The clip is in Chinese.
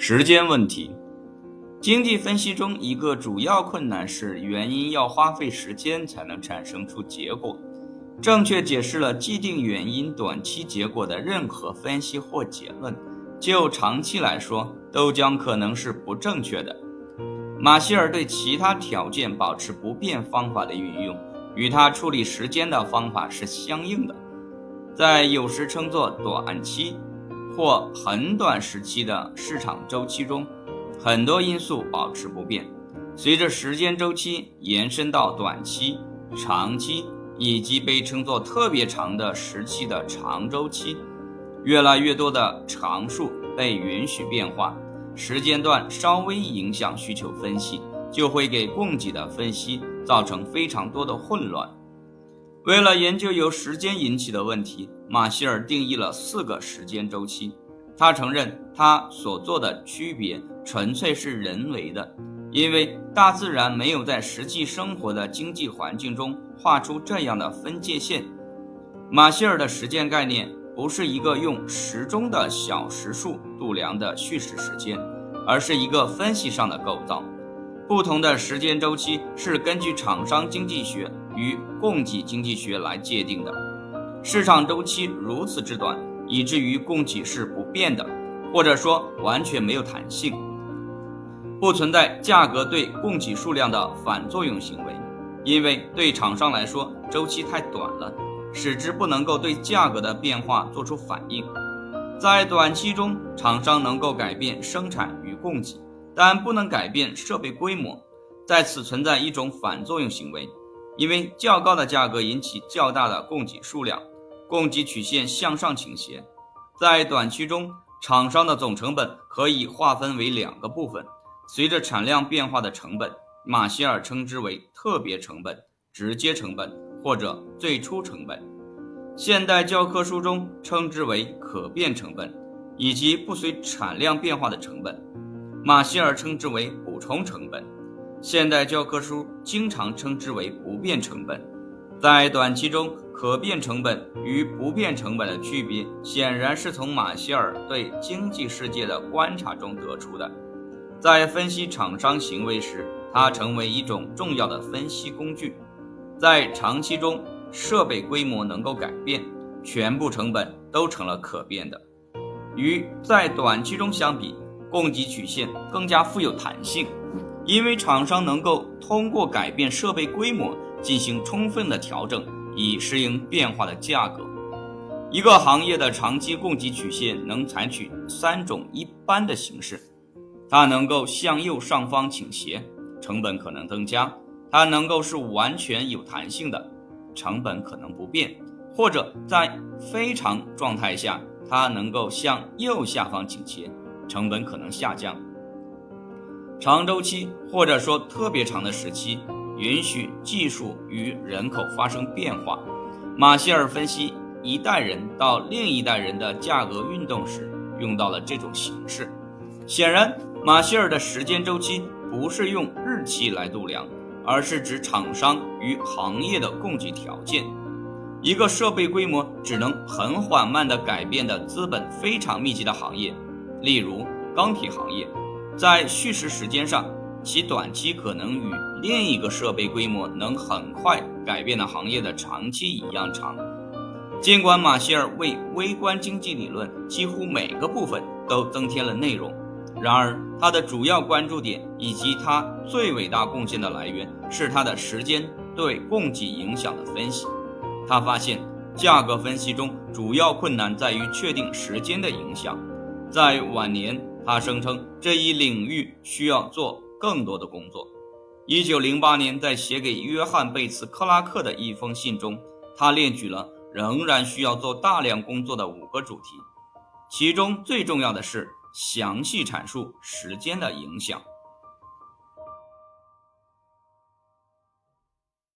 时间问题，经济分析中一个主要困难是原因要花费时间才能产生出结果。正确解释了既定原因短期结果的任何分析或结论，就长期来说都将可能是不正确的。马歇尔对其他条件保持不变方法的运用，与他处理时间的方法是相应的，在有时称作短期。或很短时期的市场周期中，很多因素保持不变。随着时间周期延伸到短期、长期以及被称作特别长的时期的长周期，越来越多的常数被允许变化。时间段稍微影响需求分析，就会给供给的分析造成非常多的混乱。为了研究由时间引起的问题，马歇尔定义了四个时间周期。他承认他所做的区别纯粹是人为的，因为大自然没有在实际生活的经济环境中画出这样的分界线。马歇尔的时间概念不是一个用时钟的小时数度量的叙事时间，而是一个分析上的构造。不同的时间周期是根据厂商经济学与供给经济学来界定的。市场周期如此之短，以至于供给是不变的，或者说完全没有弹性，不存在价格对供给数量的反作用行为。因为对厂商来说，周期太短了，使之不能够对价格的变化做出反应。在短期中，厂商能够改变生产与供给。但不能改变设备规模，在此存在一种反作用行为，因为较高的价格引起较大的供给数量，供给曲线向上倾斜。在短期中，厂商的总成本可以划分为两个部分，随着产量变化的成本，马歇尔称之为特别成本、直接成本或者最初成本，现代教科书中称之为可变成本，以及不随产量变化的成本。马歇尔称之为补充成本，现代教科书经常称之为不变成本。在短期中，可变成本与不变成本的区别，显然是从马歇尔对经济世界的观察中得出的。在分析厂商行为时，它成为一种重要的分析工具。在长期中，设备规模能够改变，全部成本都成了可变的。与在短期中相比，供给曲线更加富有弹性，因为厂商能够通过改变设备规模进行充分的调整，以适应变化的价格。一个行业的长期供给曲线能采取三种一般的形式：它能够向右上方倾斜，成本可能增加；它能够是完全有弹性的，成本可能不变；或者在非常状态下，它能够向右下方倾斜。成本可能下降。长周期或者说特别长的时期，允许技术与人口发生变化。马歇尔分析一代人到另一代人的价格运动时，用到了这种形式。显然，马歇尔的时间周期不是用日期来度量，而是指厂商与行业的供给条件。一个设备规模只能很缓慢地改变的资本非常密集的行业。例如钢铁行业，在叙事时间上，其短期可能与另一个设备规模能很快改变的行业的长期一样长。尽管马歇尔为微观经济理论几乎每个部分都增添了内容，然而他的主要关注点以及他最伟大贡献的来源是他的时间对供给影响的分析。他发现，价格分析中主要困难在于确定时间的影响。在晚年，他声称这一领域需要做更多的工作。一九零八年，在写给约翰·贝茨·克拉克的一封信中，他列举了仍然需要做大量工作的五个主题，其中最重要的是详细阐述时间的影响。